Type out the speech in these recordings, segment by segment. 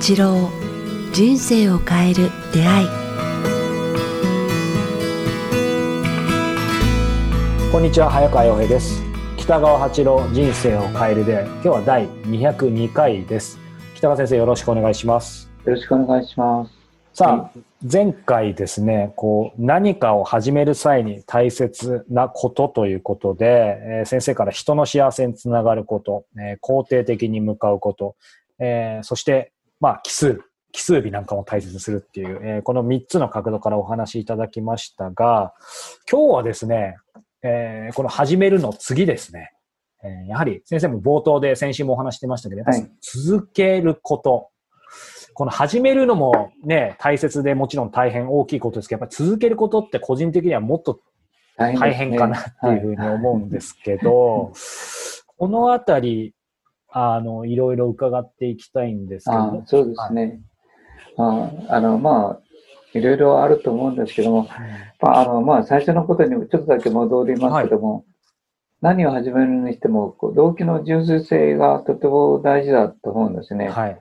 八郎人生を変える出会い。こんにちは早川洋平です。北川八郎人生を変えるで今日は第202回です。北川先生よろしくお願いします。よろしくお願いします。さあ前回ですねこう何かを始める際に大切なことということで、えー、先生から人の幸せにつながること、えー、肯定的に向かうこと、えー、そしてまあ奇数奇数日なんかも大切にするっていう、えー、この3つの角度からお話しいただきましたが、今日はですね、えー、この始めるの次ですね。えー、やはり先生も冒頭で先週もお話してましたけど、はい、続けること。この始めるのもね、大切でもちろん大変大きいことですけど、やっぱり続けることって個人的にはもっと大変かなっていうふうに思うんですけど、このあたり、あの、いろいろ伺っていきたいんですけど。そうですね。ああの、まあ、いろいろあると思うんですけども、まあ、あの、まあ、最初のことにちょっとだけ戻りますけども、はい、何を始めるにしても、動機の純粋性がとても大事だと思うんですね。はい。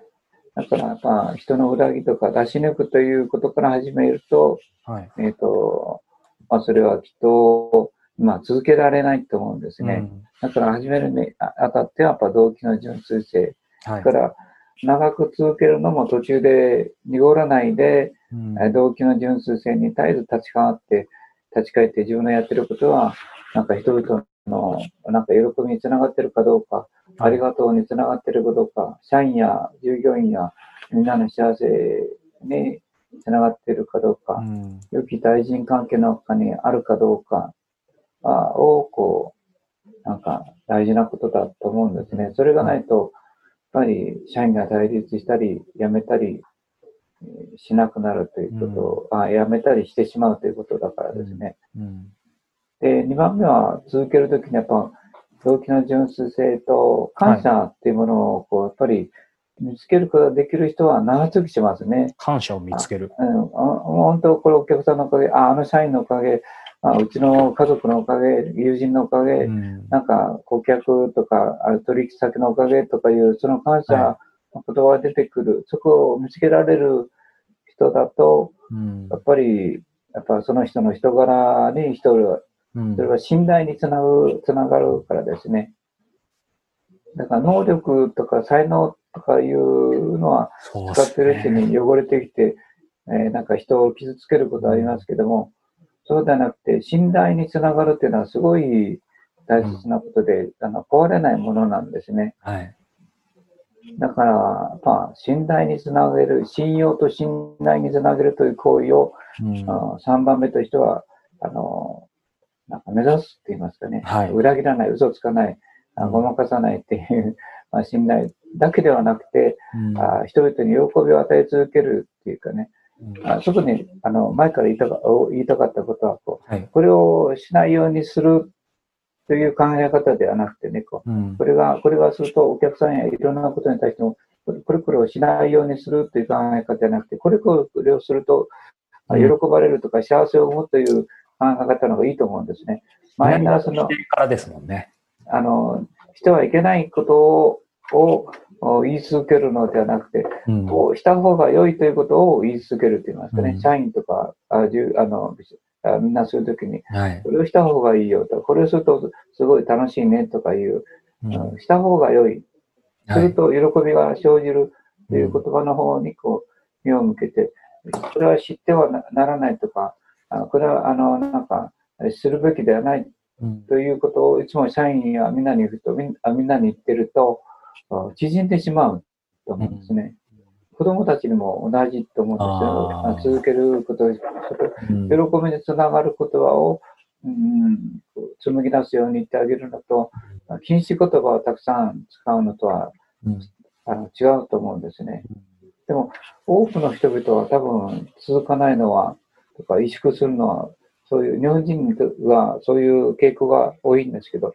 だから、まあ、人の裏切りとか出し抜くということから始めると、はい、えっ、ー、と、まあ、それはきっと、まあ、続けられないと思うんですね。うん、だから始めるにあたっては、やっぱ動機の純粋性。はい、から、長く続けるのも途中で濁らないで、うん、動機の純粋性に絶えず立ち返って、立ち返って自分のやってることは、なんか人々のなんか喜びにつながってるかどうか、ありがとうにつながってるかどうか、社員や従業員やみんなの幸せにつながってるかどうか、うん、良き対人関係の中にあるかどうかを、こう、なんか大事なことだと思うんですね。それがないと、ぱり社員が対立したり、辞めたりしなくなるということ、うん、あ辞めたりしてしまうということだからですね。うん、で、2番目は続けるときにやっぱ動機の純粋性と感謝っていうものをこう、やっぱり見つけることができる人は長続きしますね。感謝を見つける。うん、本当、これお客さんのおかげ、あ、あの社員のおかげ、まあ、うちの家族のおかげ、友人のおかげ、うん、なんか顧客とか取引先のおかげとかいう、その感謝の言葉が出てくる、はい、そこを見つけられる人だと、うん、やっぱり、やっぱその人の人柄に人は、うん、それは信頼につなぐ、つながるからですね。だから能力とか才能とかいうのは使ってるうちに汚れてきて、ね、えー、なんか人を傷つけることはありますけども、そうではなくて、信頼につながるっていうのはすごい大切なことで、うん、あの壊れないものなんですね。はい。だから、まあ、信頼につなげる、信用と信頼につなげるという行為を、うん、3番目としては、あの、なんか目指すって言いますかね。はい、裏切らない、嘘つかない、ごまかさないっていう、まあ、信頼だけではなくて、うん、あ人々に喜びを与え続けるっていうかね、あ特にあの前から言いたか言いたかったことはこう、はい、これをしないようにするという考え方ではなくてね、こう、うん、これが、これがするとお客さんやいろんなことに対しても、これこれをしないようにするという考え方ではなくて、これこれをすると、喜ばれるとか幸せを生むという考え方の方がいいと思うんですね。前のその、からですもんね。あの、してはいけないことを、言い続けるのではなくて、うん、こうした方が良いということを言い続けると言いますかね、うん、社員とか、あじゅあのあみんなするときに、はい、これをした方がいいよと、これをするとすごい楽しいねとかいう、うん、した方が良い。すると喜びが生じるという言葉の方にこう目を向けて、これは知ってはならないとか、あこれはあのなんかするべきではないということをいつも社員やみんなに言うとみんなに言ってると、縮んでしまうと思うんですね。うん、子供たちにも同じと思うんですよ。続けること、喜びにつながる言葉を、うん、紡ぎ出すように言ってあげるのと、禁止言葉をたくさん使うのとは、うん、あの違うと思うんですね。でも、多くの人々は多分続かないのは、とか萎縮するのは、そういう日本人はそういう傾向が多いんですけど、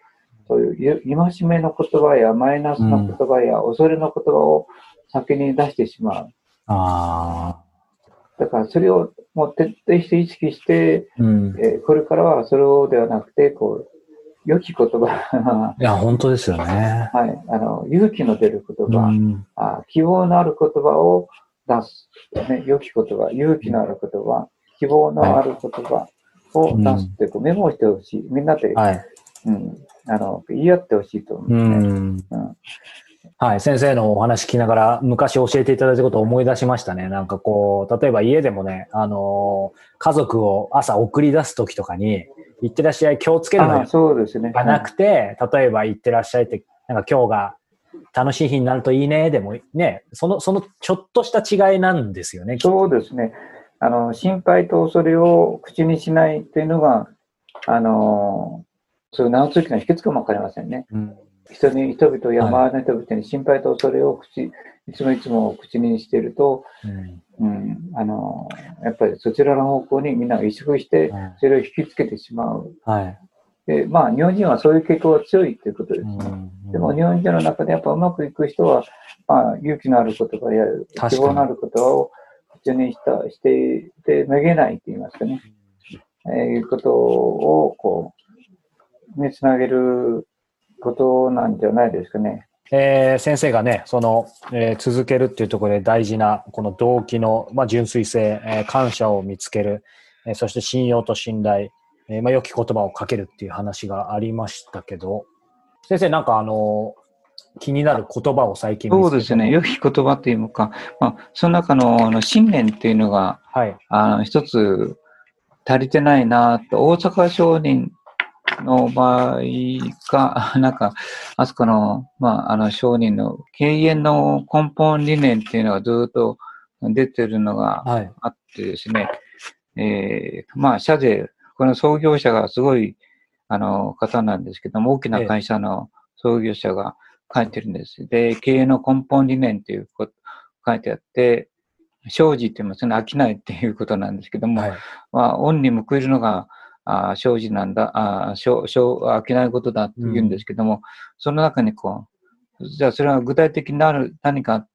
そういう戒めの言葉やマイナスの言葉や恐れの言葉を先に出してしまう。あだからそれをもう徹底して意識して、うん、えー、これからはそれをではなくて、こう、良き言葉。いや、本当ですよね。はい。あの、勇気の出る言葉、うん、あ希望のある言葉を出す。ね、良き言葉、勇気のある言葉、希望のある言葉を出すって、こうメモしてほしい。みんなで、はい、うん、あの、言い合ってほしいと思ね。うん、うんはい、先生のお話聞きながら昔教えていただいたことを思い出しましたね。なんかこう、例えば家でもね、あのー、家族を朝送り出す時とかに、行ってらっしゃい、気をつけるのそうですね。がなくて、例えば行ってらっしゃいって、なんか今日が楽しい日になるといいね、でもね、その、そのちょっとした違いなんですよね。そうですね。あの、心配と恐れを口にしないっていうのが、あの、そういう長続きの秘訣かもわかりませんね。うん人に、人々や周りの人々に心配と恐れを口、いつもいつも口にしていると、うん、うん、あの、やっぱりそちらの方向にみんなが萎縮して、それを引きつけてしまう。はい。で、まあ、日本人はそういう傾向が強いということですね。でも、日本人の中でやっぱうまくいく人は、まあ、勇気のある言葉や希望のある言葉を口にした、していて、めげないと言いますかね。えー、いうことを、こう、につなげることなんじゃないですかね。えー、先生がね、その、えー、続けるっていうところで大事な、この動機の、まあ、純粋性、えー、感謝を見つける、えー、そして信用と信頼、えー、まあ、良き言葉をかけるっていう話がありましたけど、先生、なんかあの、気になる言葉を最近そうですね。良き言葉というか、まあ、その中のあの信念っていうのが、はい、あの一つ足りてないなと、大阪商人の場合か、なんか、あそこの、まあ、あの、商人の経営の根本理念っていうのがずっと出てるのがあってですね、はい、えー、まあ、社税、この創業者がすごい、あの、方なんですけども、大きな会社の創業者が書いてるんです。で、経営の根本理念っていうこと書いてあって、生じって言いますね、飽きないっていうことなんですけども、はい、まあ、恩に報いるのが、あ生じなんだ、あしょしょ飽きないことだって言うんですけども、うん、その中にこう、じゃあそれは具体的になる何か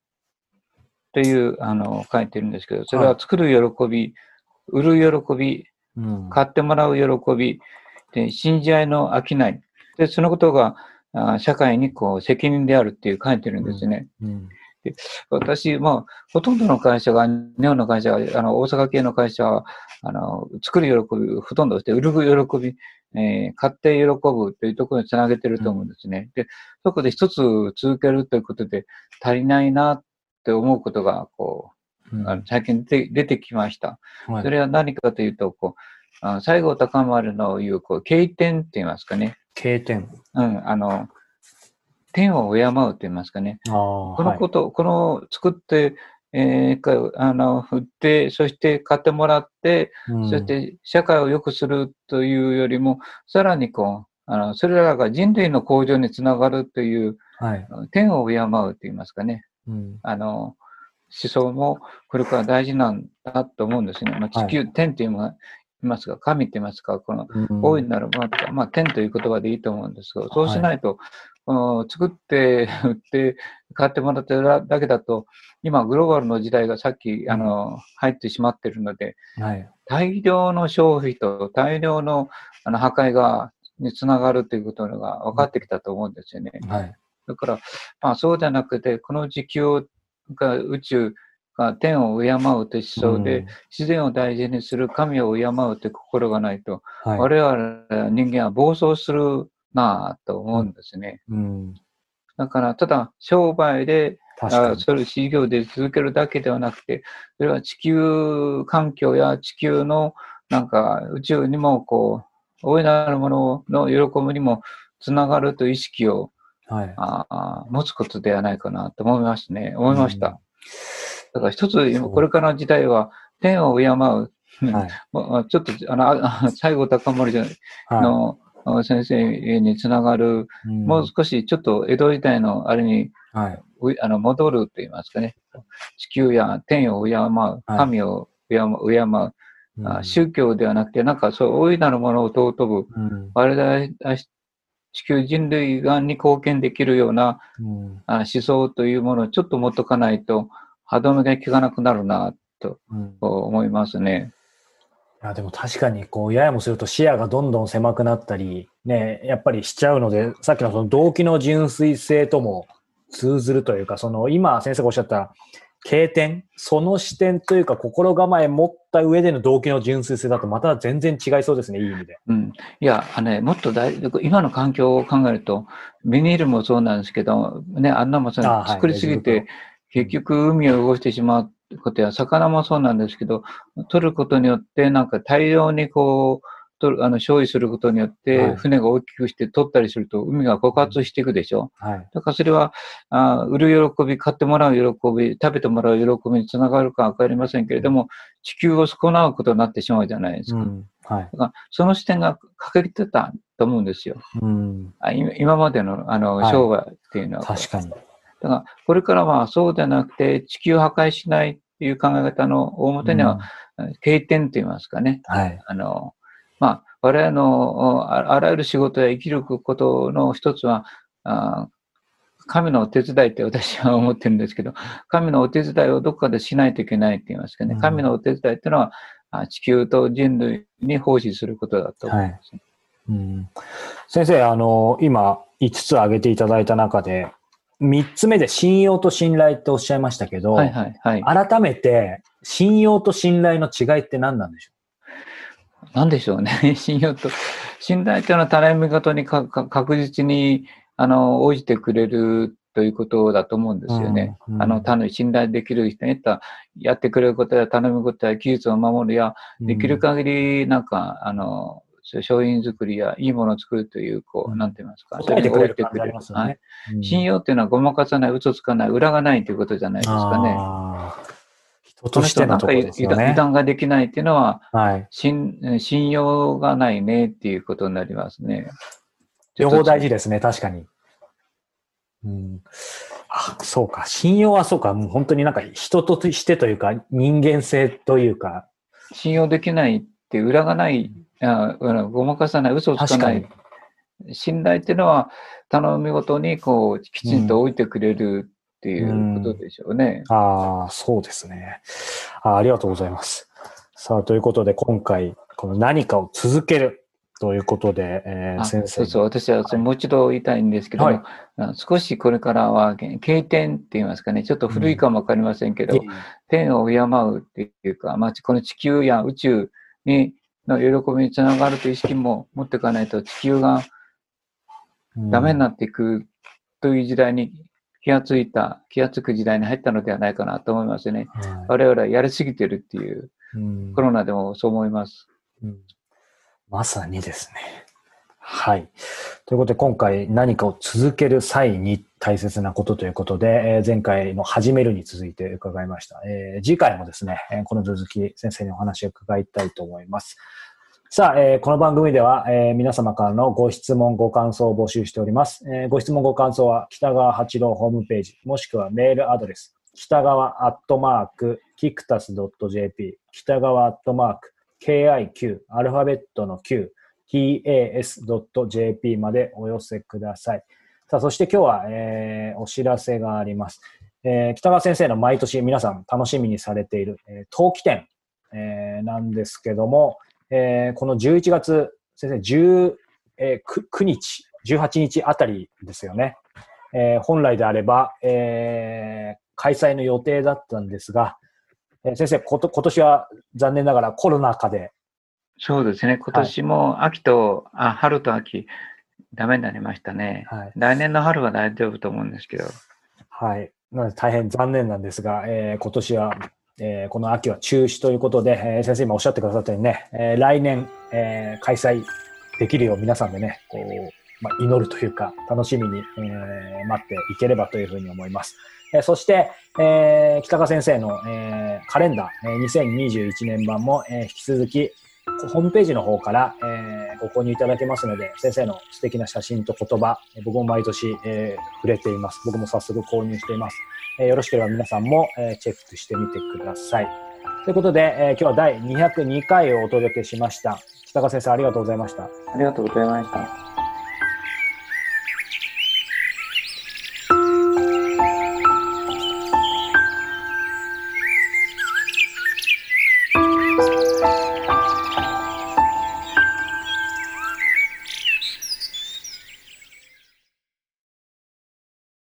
という、あの、書いてるんですけど、それは作る喜び、はい、売る喜び、うん、買ってもらう喜び、で、信じ合いの飽きない。で、そのことが、あ社会にこう責任であるっていう書いてるんですね。うん、で私、まあ、ほとんどの会社が、日本の会社が、あの、大阪系の会社は、あの、作る喜び、ほとんどして、売る喜び、えー、買って喜ぶというところにつなげてると思うんですね。で、そこで一つ続けるということで足りないなって思うことが、こう、うん、最近出て出てきました。はい、それは何かというと、こう、あ西郷隆丸の言う、こう、経典って言いますかね。経典うん、あの、天を敬うと言いますかね。このこと、はい、この作って、えー、あの、振って、そして買ってもらって、うん、そして社会を良くするというよりも、さらにこう、あの、それらが人類の向上につながるという、はい、天を敬うと言いますかね。うん、あの、思想もこれから大事なんだと思うんですね。まあ、地球、はい、天というのは、いますが、神って言いますか、この、大いなる、まあ、まあ、天という言葉でいいと思うんですが、そうしないと、この作って、売って、買ってもらってるだけだと、今、グローバルの時代がさっき、あの、入ってしまっているので、はい、大量の消費と大量のあの破壊が、につながるということが分かってきたと思うんですよね。はい、だから、まあそうじゃなくて、この地球が宇宙が天を敬うと思想で、うん、自然を大事にする神を敬うという心がないと、はい、我々人間は暴走するなぁと思うんですね。うん、だから、ただ商売で、あそれ事業で続けるだけではなくて、それは地球環境や地球のなんか宇宙にもこう、大いなるものの喜びにもつながるという意識を、はい、あ持つことではないかなと思いましたね。思いました。うん、だから一つ、これからの時代は天を敬う。はい、ちょっと、あの、西郷隆盛の、先生につながる、うん、もう少しちょっと江戸時代のあれに、はい、あの戻ると言いますかね、地球や天を敬う、神を敬う、敬う、うん、宗教ではなくて、なんかそう大いなるものを尊ぶ、うん、我々地球人類がに貢献できるような、うん、思想というものをちょっと持っとかないと、歯止めが効かなくなるな、と思いますね。やでも確かにこうややもすると視野がどんどん狭くなったり、ね、やっぱりしちゃうので、さっきのその動機の純粋性とも通ずるというか、その今先生がおっしゃった経典、その視点というか心構え持った上での動機の純粋性だとまた全然違いそうですね、いい意味で。うん。いや、あのね、もっと大今の環境を考えると、ビニールもそうなんですけど、ね、あんなもその作りすぎて、結局海を汚してしまうことや、魚もそうなんですけど、取ることによってなんか大量にこう、とあの消費することによって、船が大きくして取ったりすると、海が枯渇していくでしょ？はい、だからそれはあ、売る喜び、買ってもらう喜び、食べてもらう喜びにつながるかわかりませんけれども、地球を損なうことになってしまうじゃないですか。うん、はい、だからその視点が欠けてたと思うんですよ。うん、あ今までのあの商売っていうのは、はい、確かに。だから、これからはそうではなくて、地球を破壊しないっていう考え方の大元には、経典と言いますかね。はい。あの、まあ、我々のあらゆる仕事や生きることの一つは、神のお手伝いって私は思ってるんですけど、神のお手伝いをどこかでしないといけないって言いますかね。神のお手伝いっていうのは、地球と人類に奉仕することだと思います。はい、うん、先生、あの、今5つ挙げていただいた中で、3つ目で信用と信頼っておっしゃいましたけど、はいはいはい、改めて信用と信頼の違いって何なんでしょう？なんでしょうね。信用と、信頼というのは頼み事に確実に、あの、応じてくれるということだと思うんですよね。うんうん、あの、他の信頼できる人にやってくれることや頼むことや技術を守るや、できる限り、なんか、あの、商品作りやいいものを作るという、こう、なんて言いますか。それに応じてくれる。はい。信用っていうのはごまかさない、嘘つかない、裏がないということじゃないですかね。人としてのところですよね。油断ができないっていうのは、はい、信信用がないねっていうことになりますね。両方大事ですね、確かに。うん、あ、そうか。信用はそうか。もう本当になんか人としてというか、人間性というか。信用できないって裏がない、あごまかさない、嘘をつかない。信頼っていうのは、頼み事にこう、きちんと置いてくれるっていうことでしょうね。うああ、そうですねあ。ありがとうございます。さあ、ということで今回、この何かを続けるということで、えー、先生。そうそう、私はもう一度言いたいんですけども、はい、少しこれからは、経典って言いますかね、ちょっと古いかもわかりませんけど、うん、天を敬うっていうか、まあ、この地球や宇宙にの喜びにつながるという意識も持っていかないと、地球がダメになっていくという時代に気がついた、気がつく時代に入ったのではないかなと思いますね。はい、我々はやりすぎてるっていう、うん、コロナでもそう思います、うん。まさにですね。はい。ということで、今回何かを続ける際に大切なことということで、えー、前回の始めるに続いて伺いました。えー、次回もですね、えこの続き先生にお話を伺いたいと思います。さあ、えー、この番組では、えー、皆様からのご質問、ご感想を募集しております。えー、ご質問、ご感想は北川八郎ホームページ、もしくはメールアドレス、北川アットマーク、キクタス .jp、北川アットマーク、KIQ、アルファベットの Q、tas.jp までお寄せください。さあ、そして今日は、えー、お知らせがあります。えー、北川先生の毎年皆さん楽しみにされている、えー、陶器展、えー、なんですけども、えー、この11月、先生、10、えー、9日、18日あたりですよね。えー、本来であれば、えー、開催の予定だったんですが、えー、先生こと、今年は残念ながらコロナ禍で。そうですね、今年も秋と、はい、あ春と秋、ダメになりましたね、はい。来年の春は大丈夫と思うんですけど。はい。なので大変残念なんですが、えー、今年はえー、この秋は中止ということで、えー、先生今おっしゃってくださったようにね、えー、来年、えー、開催できるよう皆さんでね、こう、まあ、祈るというか、楽しみに、えー、待っていければというふうに思います。えー、そして、えー、北川先生の、えー、カレンダー、えー、2021年版も、えー、引き続き、ホームページの方から、えー、ご購入いただけますので、先生の素敵な写真と言葉、僕も毎年、えー、触れています。僕も早速購入しています。えー、よろしければ皆さんも、え、チェックしてみてください。ということで、え、今日は第202回をお届けしました。北川先生ありがとうございました。ありがとうございました。